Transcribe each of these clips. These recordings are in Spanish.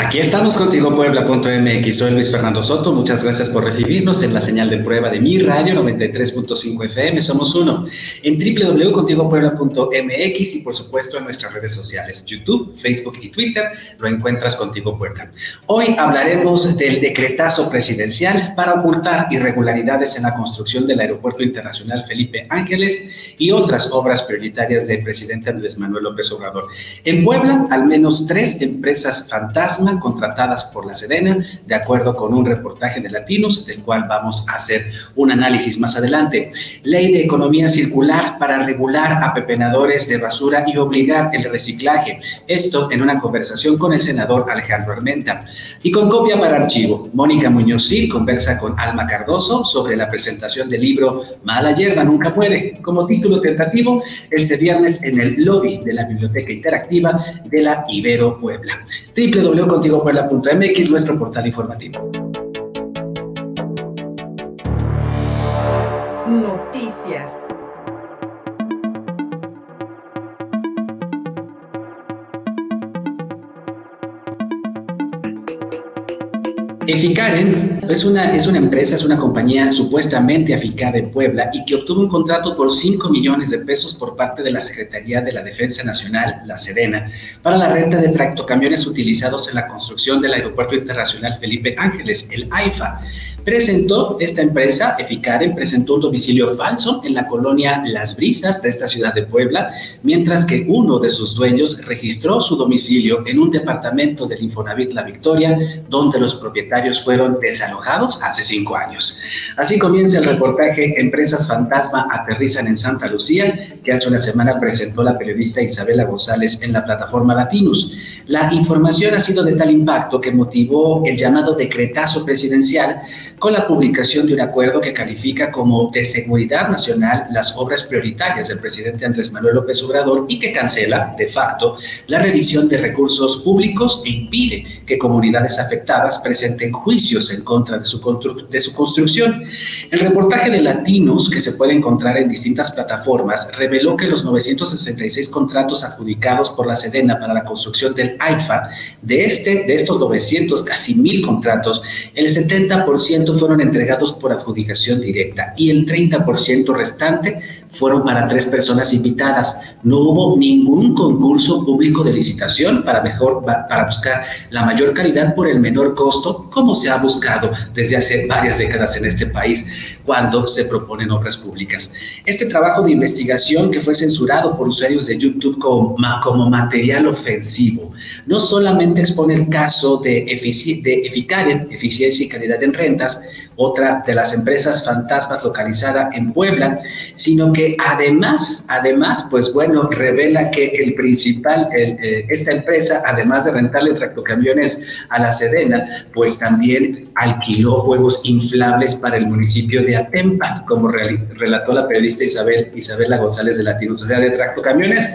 Aquí estamos contigo, Puebla.mx. Soy Luis Fernando Soto. Muchas gracias por recibirnos en la señal de prueba de mi radio 93.5 FM. Somos uno en www.contigopuebla.mx y, por supuesto, en nuestras redes sociales, YouTube, Facebook y Twitter. Lo encuentras contigo, Puebla. Hoy hablaremos del decretazo presidencial para ocultar irregularidades en la construcción del Aeropuerto Internacional Felipe Ángeles y otras obras prioritarias del presidente Andrés Manuel López Obrador. En Puebla, al menos tres empresas fantasma contratadas por la Sedena, de acuerdo con un reportaje de Latinos, del cual vamos a hacer un análisis más adelante. Ley de economía circular para regular a pepenadores de basura y obligar el reciclaje. Esto en una conversación con el senador Alejandro Armenta. Y con copia para archivo, Mónica Muñoz sí conversa con Alma Cardoso sobre la presentación del libro Mala hierba nunca muere, como título tentativo, este viernes en el lobby de la Biblioteca Interactiva de la Ibero Puebla. www contigopuebla.mx, nuestro portal informativo. Eficaren es una, es una empresa, es una compañía supuestamente aficada en Puebla y que obtuvo un contrato por 5 millones de pesos por parte de la Secretaría de la Defensa Nacional, la Serena, para la renta de tractocamiones utilizados en la construcción del Aeropuerto Internacional Felipe Ángeles, el AIFA presentó esta empresa, Eficaren, presentó un domicilio falso en la colonia Las Brisas de esta ciudad de Puebla, mientras que uno de sus dueños registró su domicilio en un departamento del Infonavit La Victoria, donde los propietarios fueron desalojados hace cinco años. Así comienza el reportaje Empresas Fantasma aterrizan en Santa Lucía, que hace una semana presentó la periodista Isabela González en la plataforma Latinus. La información ha sido de tal impacto que motivó el llamado decretazo presidencial con la publicación de un acuerdo que califica como de seguridad nacional las obras prioritarias del presidente Andrés Manuel López Obrador y que cancela, de facto, la revisión de recursos públicos e impide que comunidades afectadas presenten juicios en contra de su, de su construcción. El reportaje de Latinos, que se puede encontrar en distintas plataformas, reveló que los 966 contratos adjudicados por la Sedena para la construcción del AIFA, de, este, de estos 900, casi mil contratos, el 70% fueron entregados por adjudicación directa y el 30% restante fueron para tres personas invitadas. No hubo ningún concurso público de licitación para, mejor, para buscar la mayor calidad por el menor costo, como se ha buscado desde hace varias décadas en este país cuando se proponen obras públicas. Este trabajo de investigación que fue censurado por usuarios de YouTube como, como material ofensivo, no solamente expone el caso de, de Eficaren, eficiencia y calidad en rentas, otra de las empresas fantasmas localizada en Puebla, sino que además, además, pues bueno, revela que el principal, eh, esta empresa, además de rentarle tractocamiones a la Sedena, pues también alquiló juegos inflables para el municipio de Atempa, como relató la periodista Isabel, Isabela González de Latinos, o sea, de tractocamiones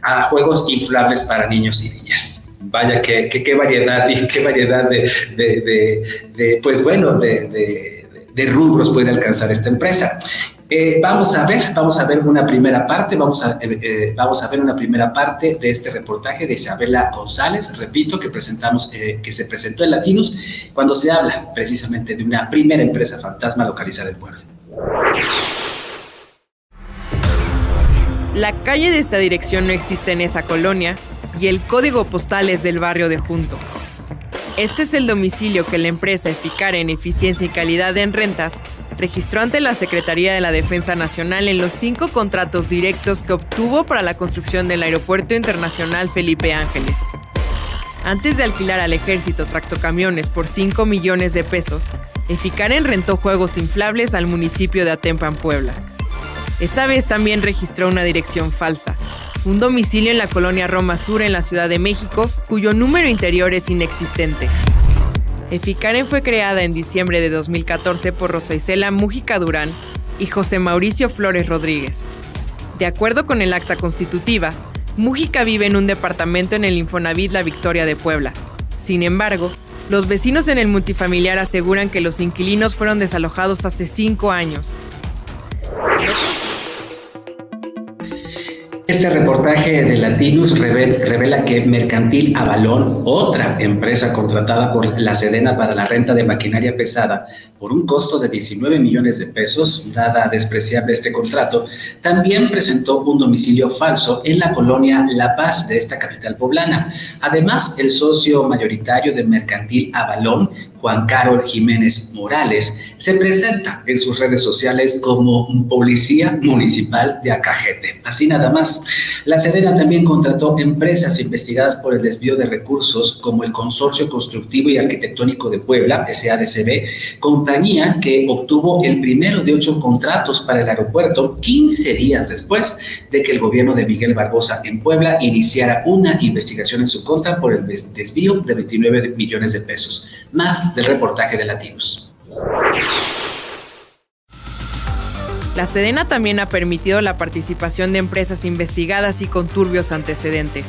a juegos inflables para niños y niñas vaya, qué, qué, variedad y qué variedad de, de, pues bueno, de, rubros puede alcanzar esta empresa. Eh, vamos a ver, vamos a ver una primera parte, vamos a, eh, eh, vamos a ver una primera parte de este reportaje de Isabela González, repito, que presentamos, que se presentó en Latinos, cuando se habla precisamente de una primera empresa fantasma localizada en Puebla. La calle de esta dirección no existe en esa colonia, y el código postal es del barrio de Junto. Este es el domicilio que la empresa Eficar en Eficiencia y Calidad en Rentas registró ante la Secretaría de la Defensa Nacional en los cinco contratos directos que obtuvo para la construcción del Aeropuerto Internacional Felipe Ángeles. Antes de alquilar al ejército tractocamiones por 5 millones de pesos, Eficaren rentó juegos inflables al municipio de Atempan, Puebla. Esta vez también registró una dirección falsa, un domicilio en la colonia Roma Sur en la Ciudad de México, cuyo número interior es inexistente. Eficaren fue creada en diciembre de 2014 por Rosa Isela Mújica Durán y José Mauricio Flores Rodríguez. De acuerdo con el acta constitutiva, Mújica vive en un departamento en el Infonavit La Victoria de Puebla. Sin embargo, los vecinos en el multifamiliar aseguran que los inquilinos fueron desalojados hace cinco años. Este reportaje de Latinus revela que Mercantil Avalón, otra empresa contratada por la Sedena para la renta de maquinaria pesada por un costo de 19 millones de pesos, dada despreciable este contrato, también presentó un domicilio falso en la colonia La Paz de esta capital poblana. Además, el socio mayoritario de Mercantil Avalón Juan Carol Jiménez Morales, se presenta en sus redes sociales como policía municipal de Acajete. Así nada más. La Sedena también contrató empresas investigadas por el desvío de recursos como el Consorcio Constructivo y Arquitectónico de Puebla, SADCB, compañía que obtuvo el primero de ocho contratos para el aeropuerto 15 días después de que el gobierno de Miguel Barbosa en Puebla iniciara una investigación en su contra por el desvío de 29 millones de pesos. Más del reportaje de Latinos. La Sedena también ha permitido la participación de empresas investigadas y con turbios antecedentes.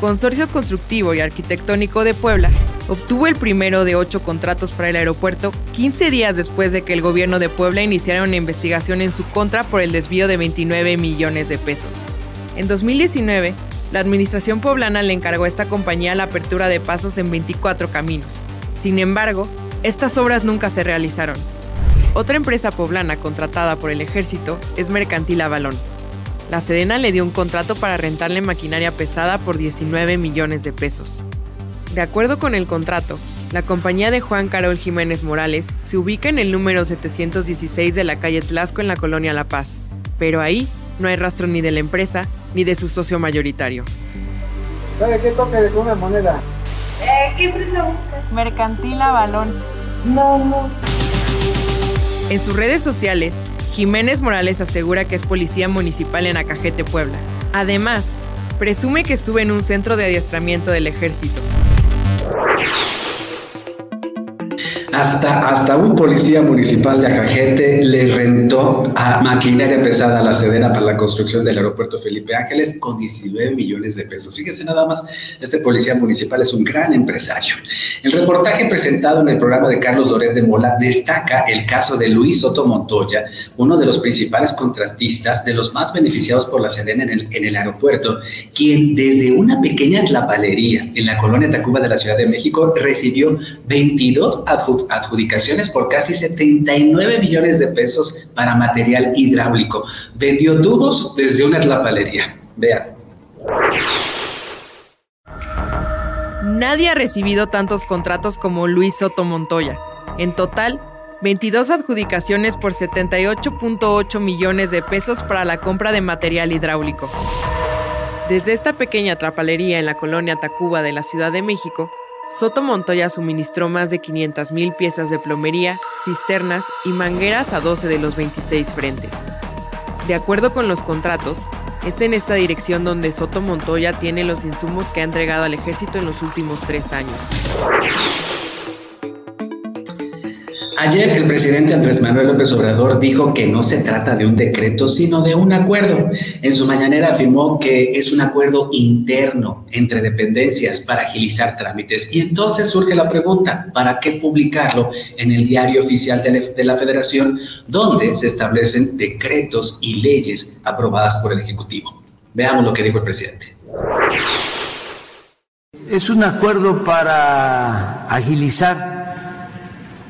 Consorcio Constructivo y Arquitectónico de Puebla obtuvo el primero de ocho contratos para el aeropuerto 15 días después de que el gobierno de Puebla iniciara una investigación en su contra por el desvío de 29 millones de pesos. En 2019, la administración poblana le encargó a esta compañía la apertura de pasos en 24 caminos, sin embargo, estas obras nunca se realizaron. Otra empresa poblana contratada por el ejército es Mercantil Avalón. La Sedena le dio un contrato para rentarle maquinaria pesada por 19 millones de pesos. De acuerdo con el contrato, la compañía de Juan Carol Jiménez Morales se ubica en el número 716 de la calle Tlasco en la colonia La Paz, pero ahí no hay rastro ni de la empresa ni de su socio mayoritario. ¿Sabe qué toque de una moneda? ¿Qué empresa busca? Mercantil Avalón. No, no. En sus redes sociales, Jiménez Morales asegura que es policía municipal en Acajete, Puebla. Además, presume que estuvo en un centro de adiestramiento del ejército. Hasta, hasta un policía municipal de Acajete le rentó a maquinaria pesada a la Sedena para la construcción del aeropuerto Felipe Ángeles con 19 millones de pesos. Fíjese nada más, este policía municipal es un gran empresario. El reportaje presentado en el programa de Carlos Loret de Mola destaca el caso de Luis Soto Montoya, uno de los principales contratistas, de los más beneficiados por la Sedena en el, en el aeropuerto, quien desde una pequeña tlapalería en la colonia Tacuba de la Ciudad de México recibió 22 adjudicaciones adjudicaciones por casi 79 millones de pesos para material hidráulico. Vendió tubos desde una tlapalería. Vean. Nadie ha recibido tantos contratos como Luis Soto Montoya. En total, 22 adjudicaciones por 78.8 millones de pesos para la compra de material hidráulico. Desde esta pequeña trapalería en la colonia Tacuba de la Ciudad de México, Soto Montoya suministró más de 500.000 piezas de plomería, cisternas y mangueras a 12 de los 26 frentes. De acuerdo con los contratos, es en esta dirección donde Soto Montoya tiene los insumos que ha entregado al ejército en los últimos tres años. Ayer el presidente Andrés Manuel López Obrador dijo que no se trata de un decreto, sino de un acuerdo. En su mañanera afirmó que es un acuerdo interno entre dependencias para agilizar trámites. Y entonces surge la pregunta, ¿para qué publicarlo en el diario oficial de la Federación, donde se establecen decretos y leyes aprobadas por el Ejecutivo? Veamos lo que dijo el presidente. Es un acuerdo para agilizar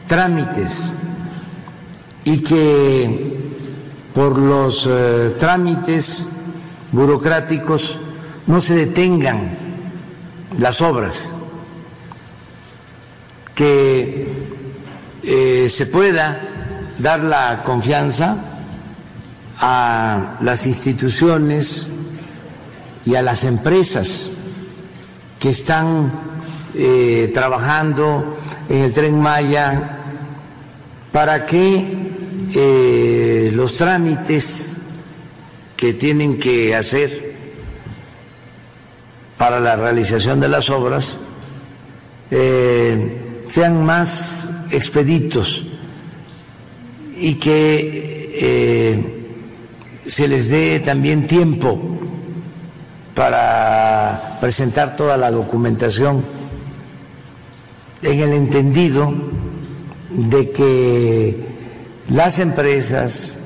trámites y que por los eh, trámites burocráticos no se detengan las obras, que eh, se pueda dar la confianza a las instituciones y a las empresas que están eh, trabajando en el tren Maya para que eh, los trámites que tienen que hacer para la realización de las obras eh, sean más expeditos y que eh, se les dé también tiempo para presentar toda la documentación en el entendido de que las empresas,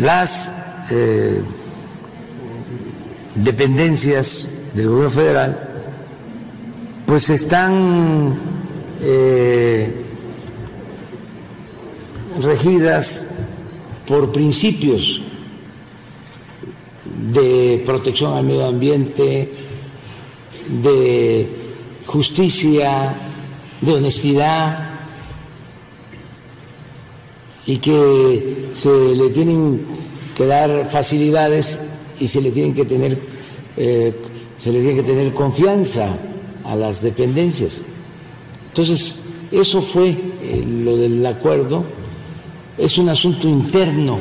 las eh, dependencias del gobierno federal, pues están eh, regidas por principios de protección al medio ambiente, de justicia, de honestidad, y que se le tienen que dar facilidades y se le tienen que tener eh, se le tiene que tener confianza a las dependencias. Entonces, eso fue eh, lo del acuerdo, es un asunto interno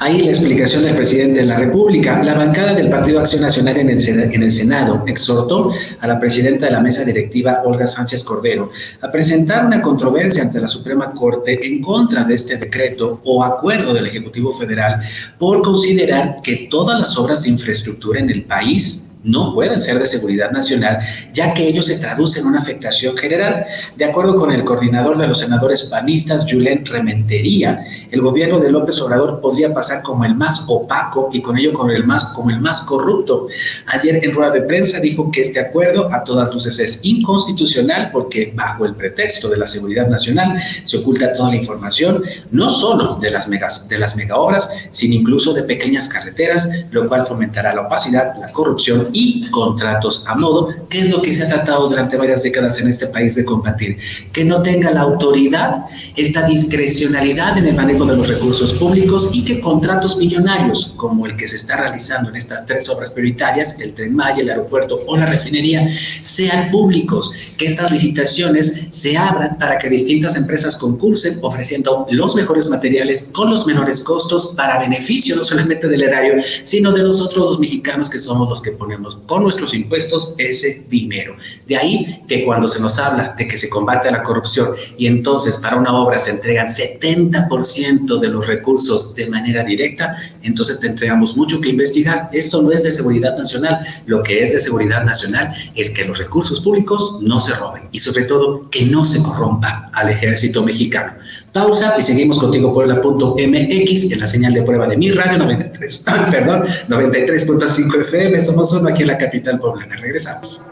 Ahí la explicación del presidente de la República. La bancada del Partido Acción Nacional en el, Senado exhortó a la presidenta de la mesa directiva, Olga Sánchez Cordero, a presentar una controversia ante la Suprema Corte en contra de este decreto o acuerdo del Ejecutivo Federal por considerar que todas las obras de infraestructura en el país no pueden ser de seguridad nacional, ya que ellos se traducen en una afectación general. De acuerdo con el coordinador de los senadores panistas, Julen Rementería, el gobierno de López Obrador podría pasar como el más opaco y con ello como el más, como el más corrupto. Ayer en rueda de prensa dijo que este acuerdo a todas luces es inconstitucional porque bajo el pretexto de la seguridad nacional se oculta toda la información, no solo de las, megas, de las megaobras, sino incluso de pequeñas carreteras, lo cual fomentará la opacidad, la corrupción y contratos a modo, que es lo que se ha tratado durante varias décadas en este país de combatir. Que no tenga la autoridad, esta discrecionalidad en el manejo de los recursos públicos y que contratos millonarios, como el que se está realizando en estas tres obras prioritarias, el Tren Maya, el aeropuerto o la refinería, sean públicos, que estas licitaciones se abran para que distintas empresas concursen ofreciendo los mejores materiales con los menores costos para beneficio no solamente del erario, sino de los otros dos mexicanos que somos los que ponemos con nuestros impuestos ese dinero. De ahí que cuando se nos habla de que se combate la corrupción y entonces para una obra se entregan 70% de los recursos de manera directa, entonces te entregamos mucho que investigar. Esto no es de seguridad nacional. Lo que es de seguridad nacional es que los recursos públicos no se roben y sobre todo que no se corrompa al ejército mexicano. Pausa y seguimos contigo por MX en la señal de prueba de mi radio 93, perdón, 93.5 FM. Somos aquí en la capital poblana. Regresamos.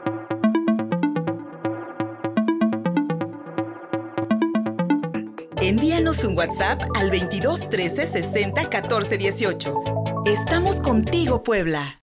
Envíanos un WhatsApp al 22 13 60 14 18. Estamos contigo, Puebla.